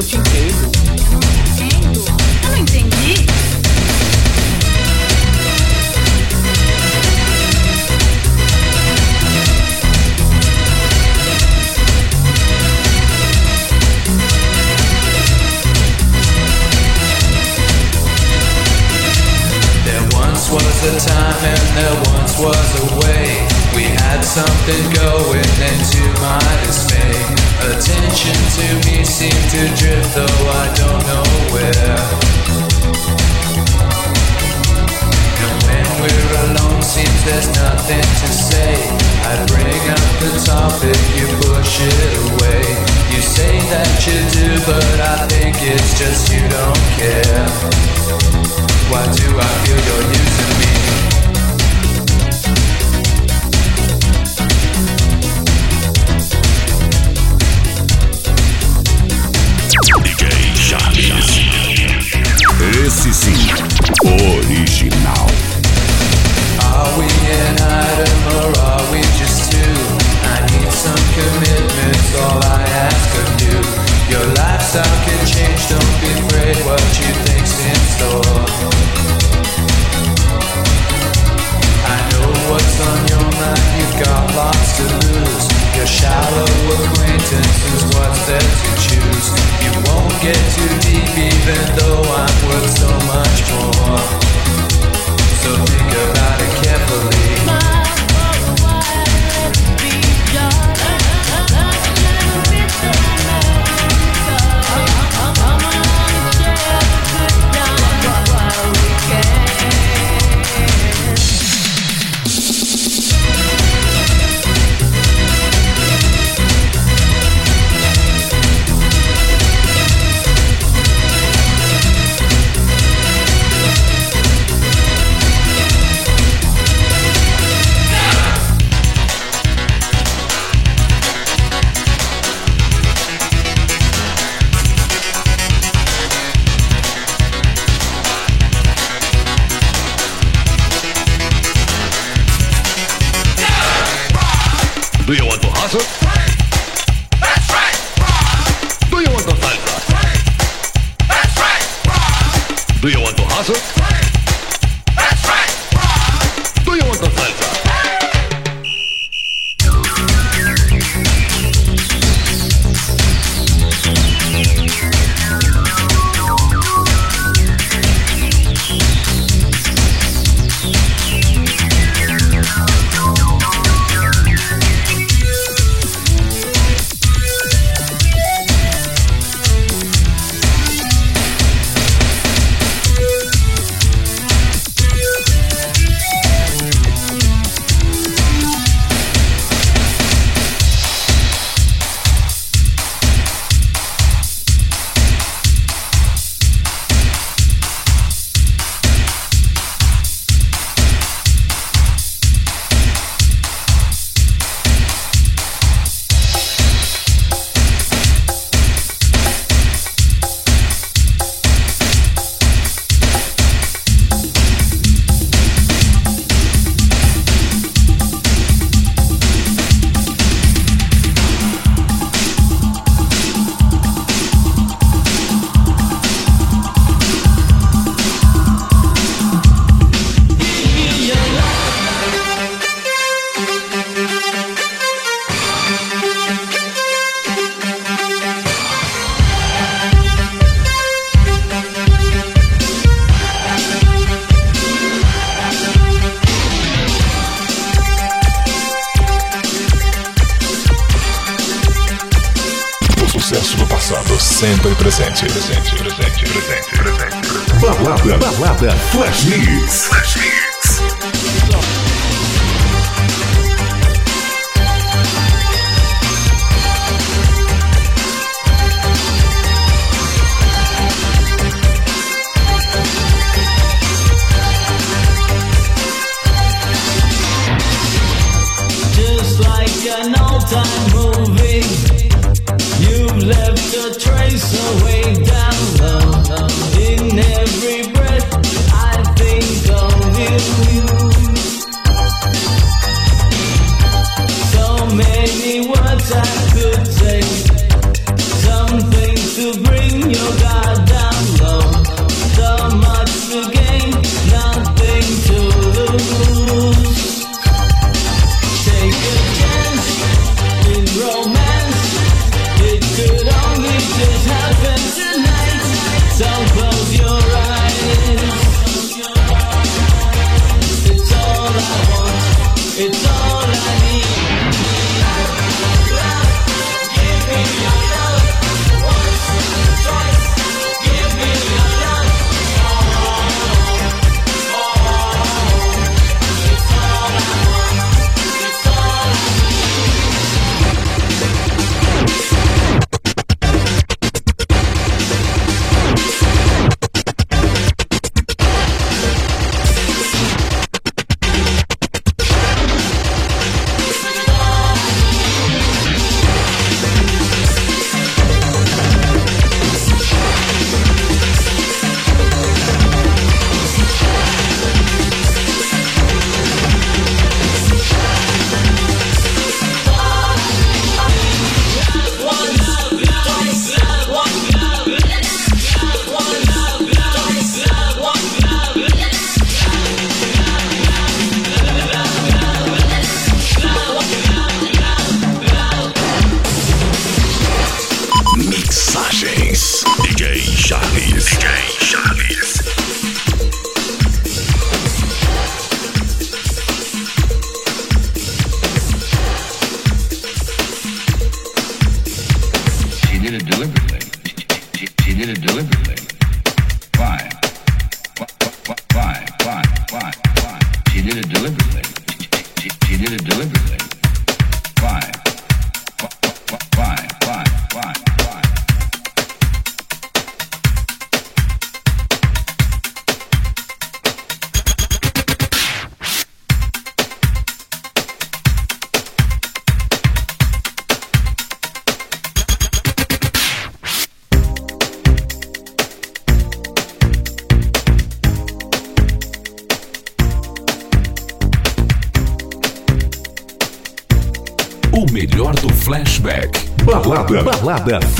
tocando? Eu In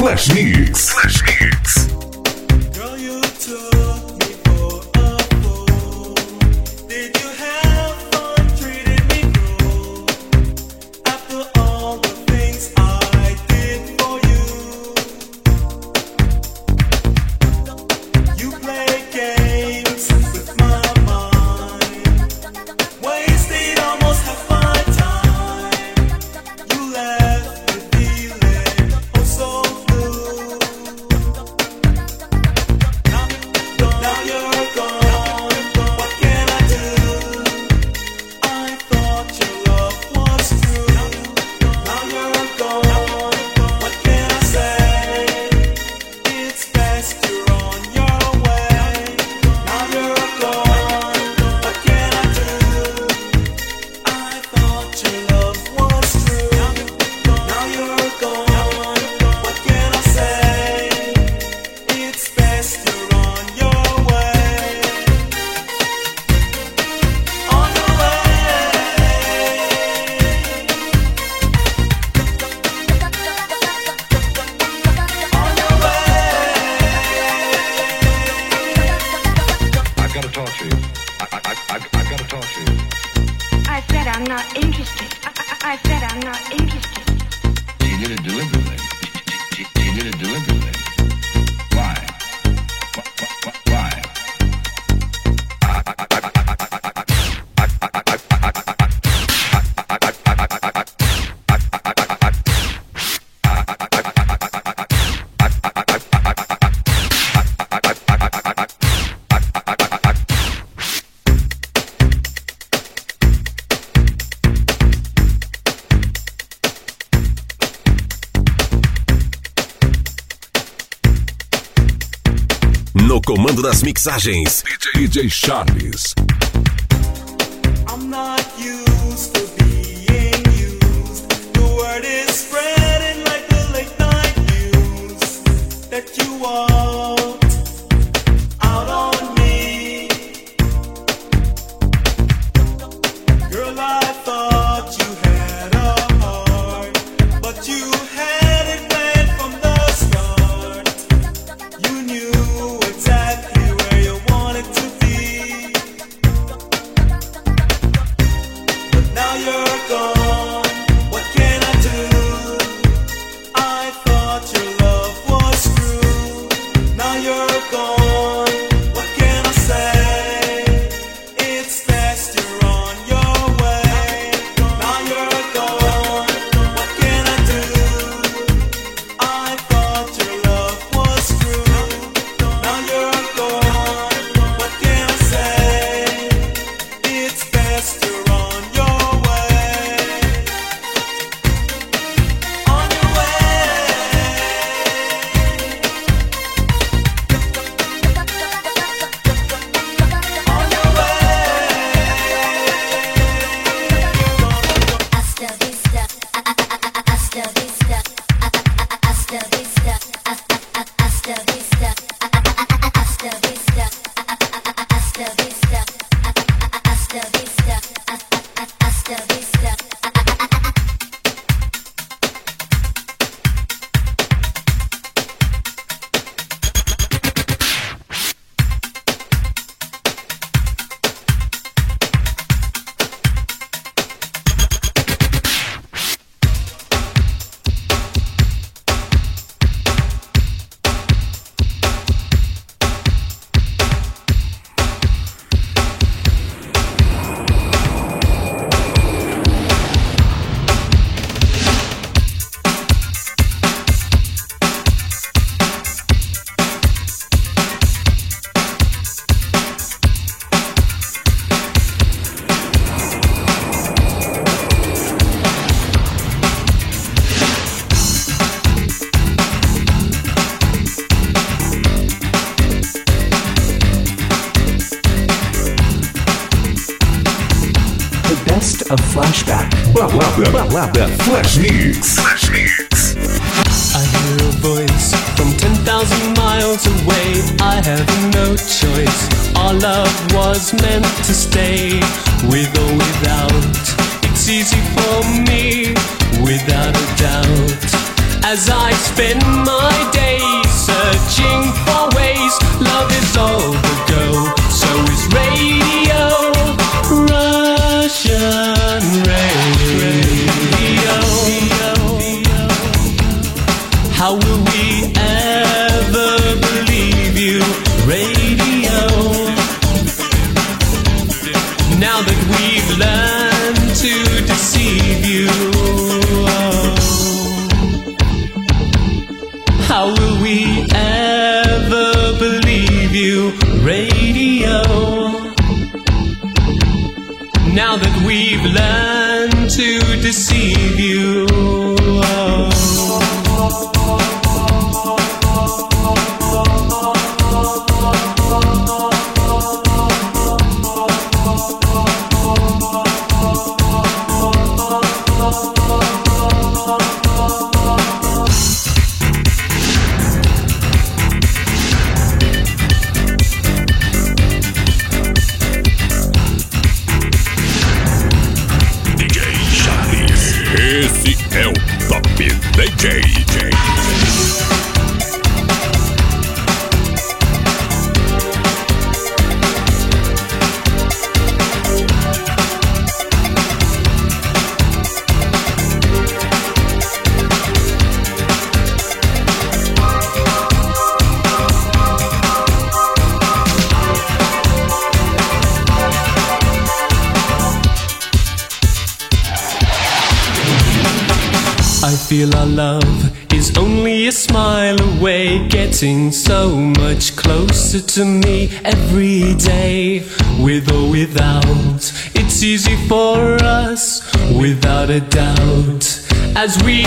Flash Mix. Mixagens. DJ Charles. How will we ever believe you, radio? Now that we've learned to deceive you. Oh. closer to me every day, with or without. It's easy for us, without a doubt, as we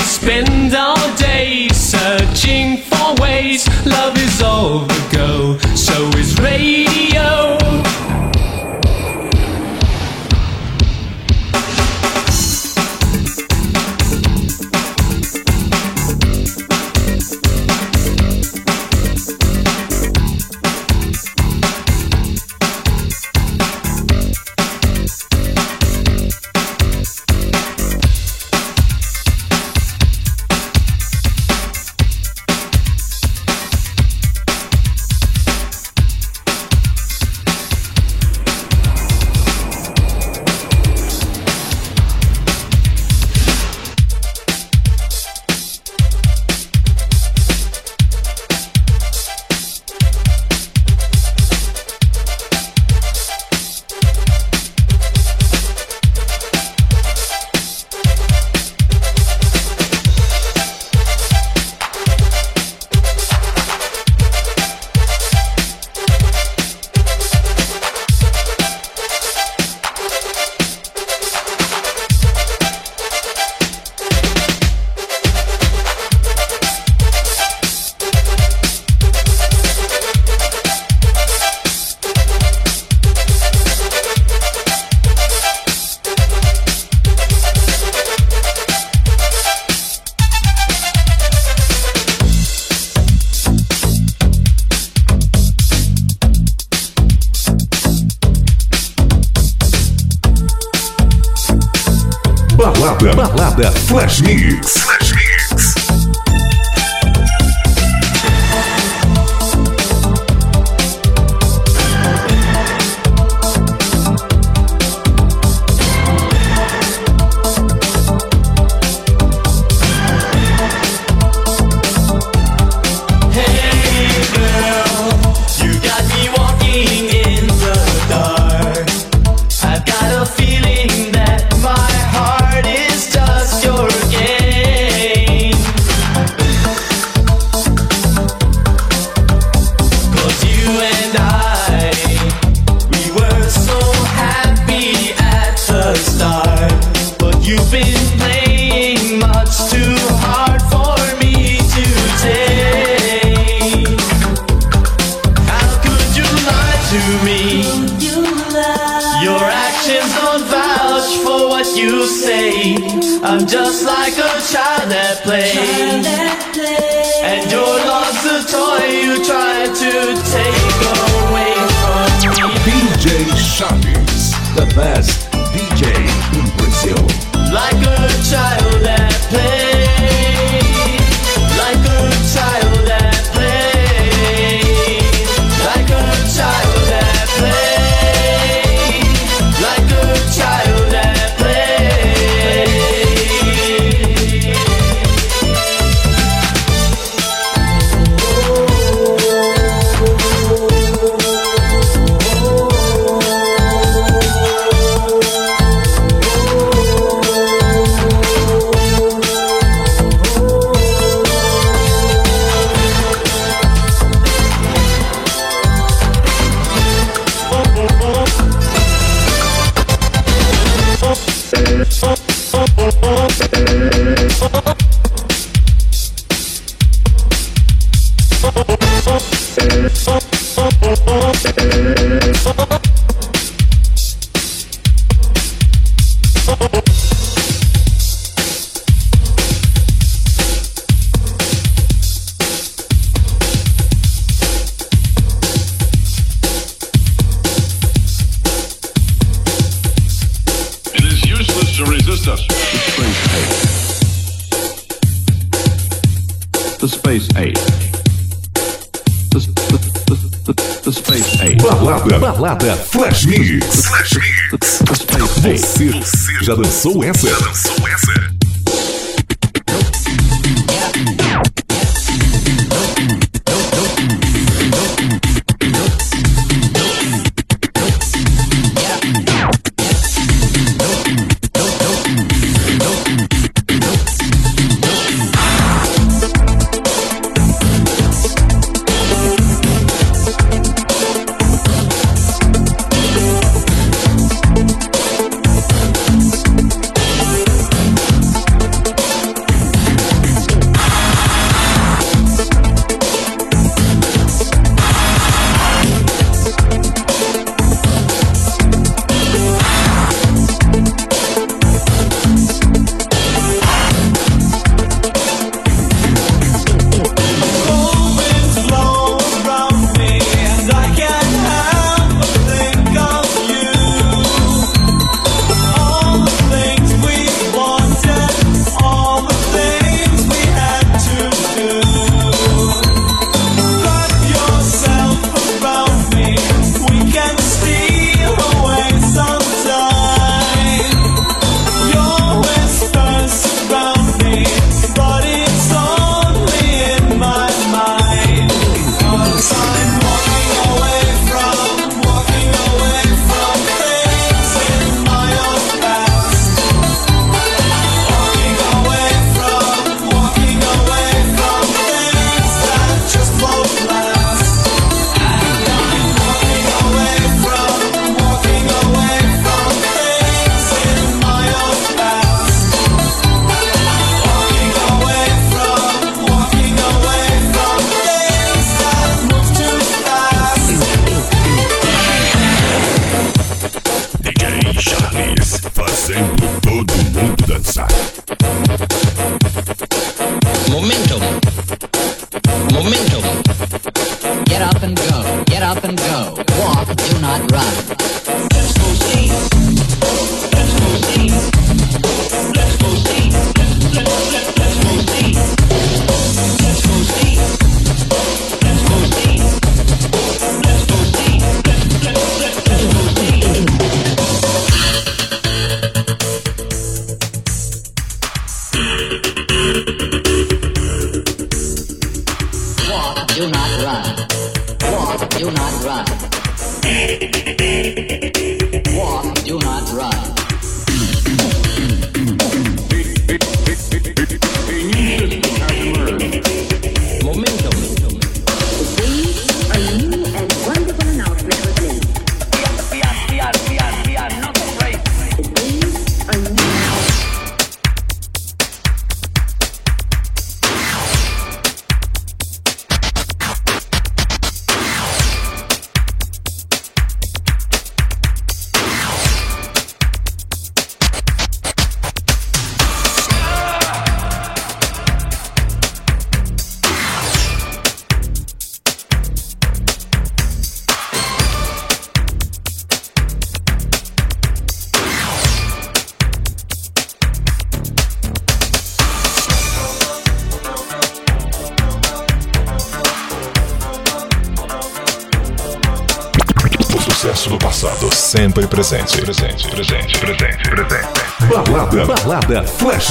Sou essa.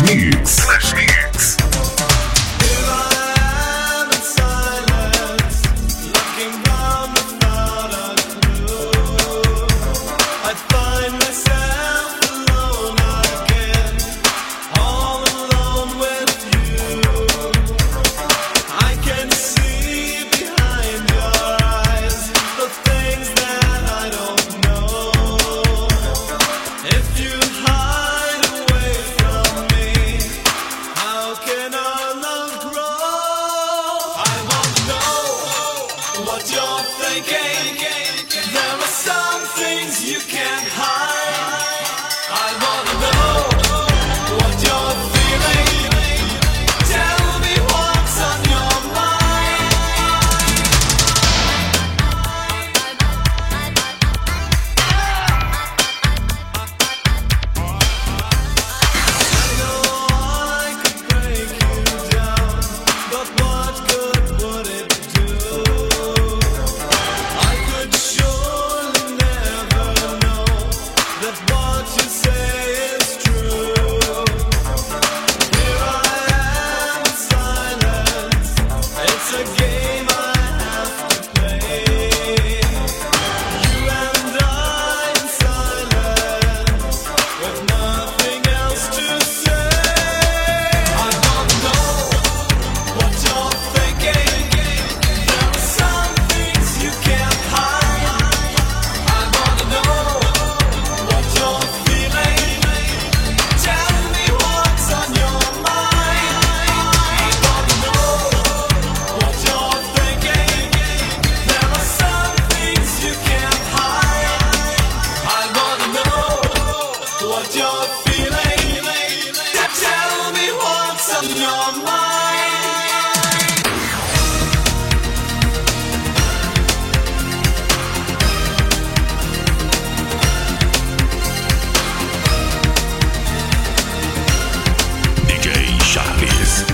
密语。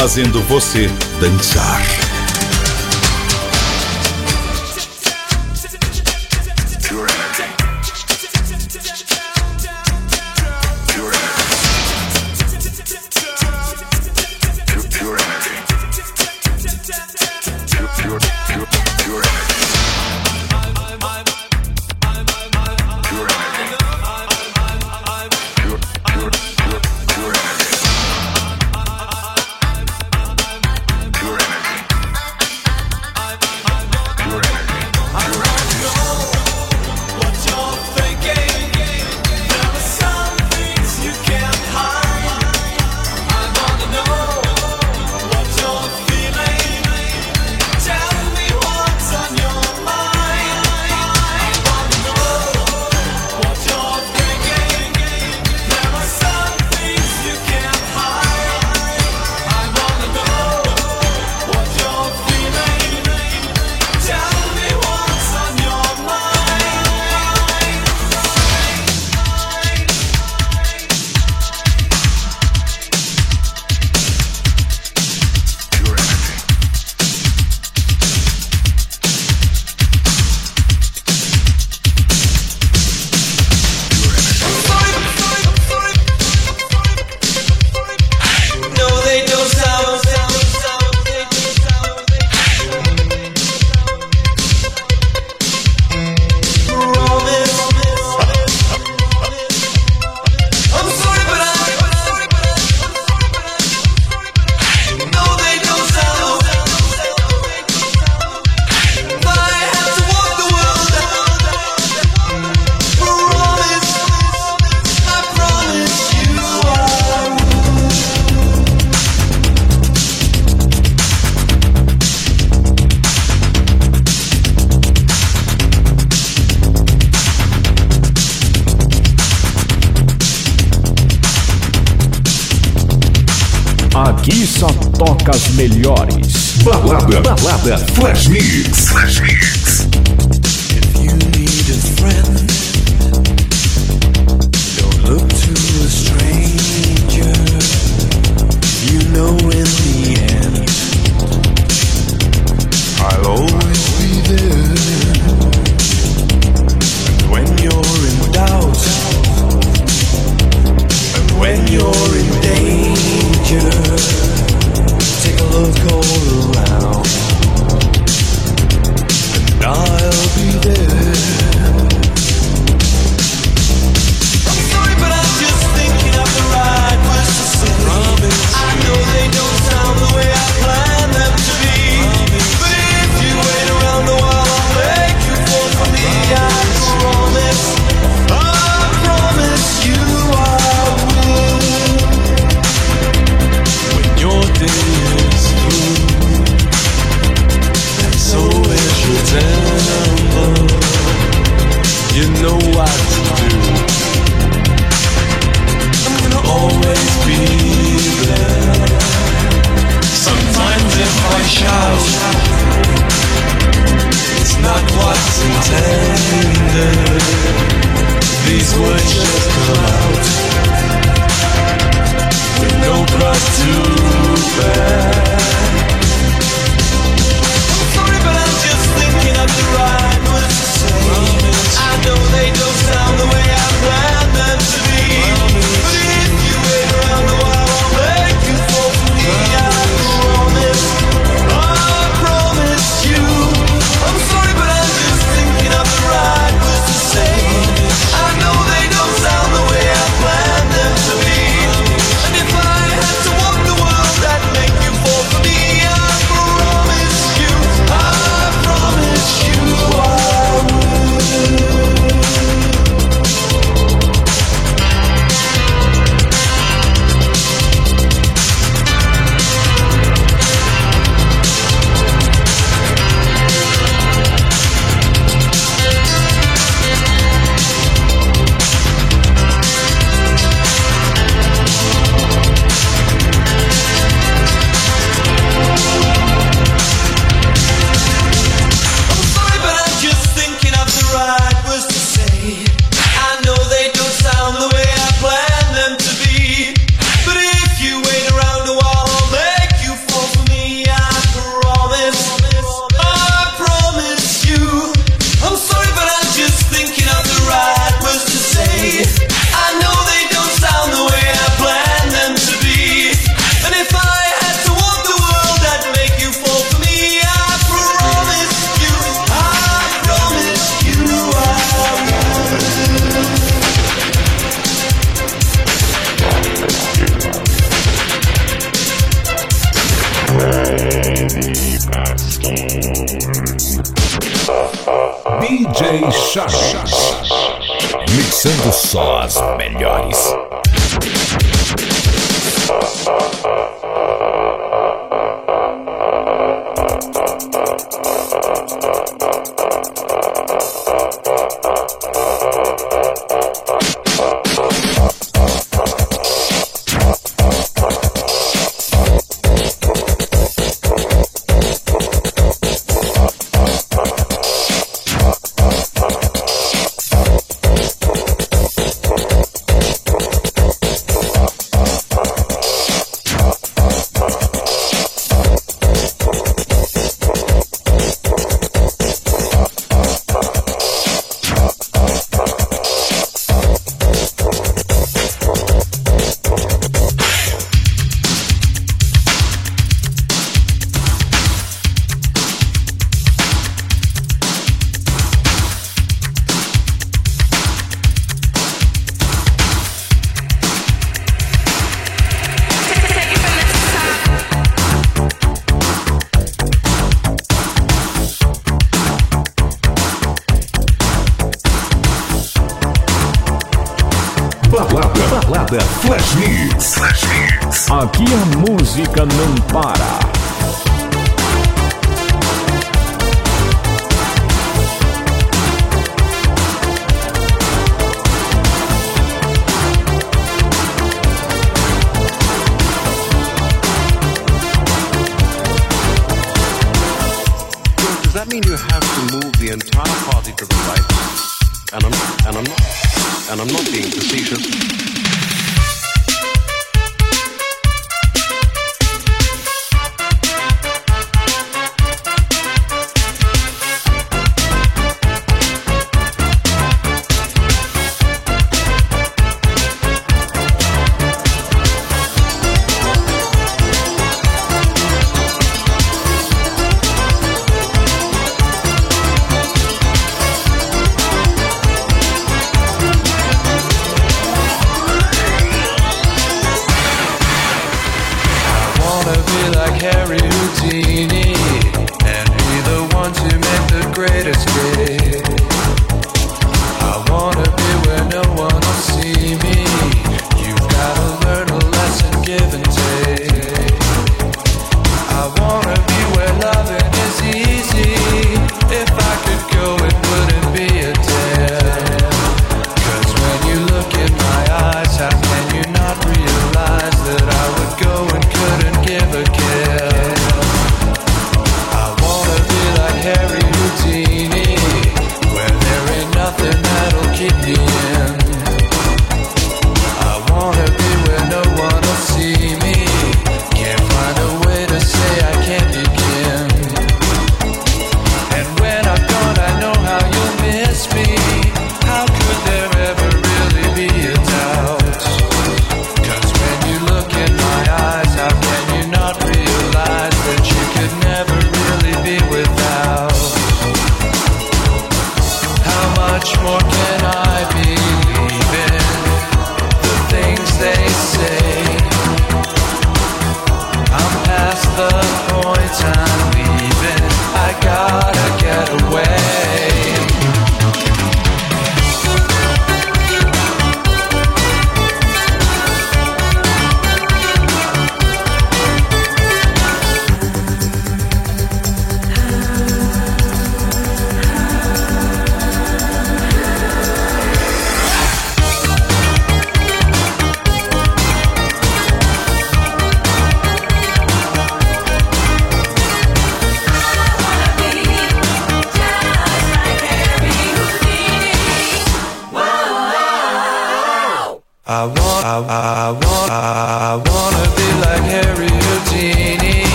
Fazendo você dançar.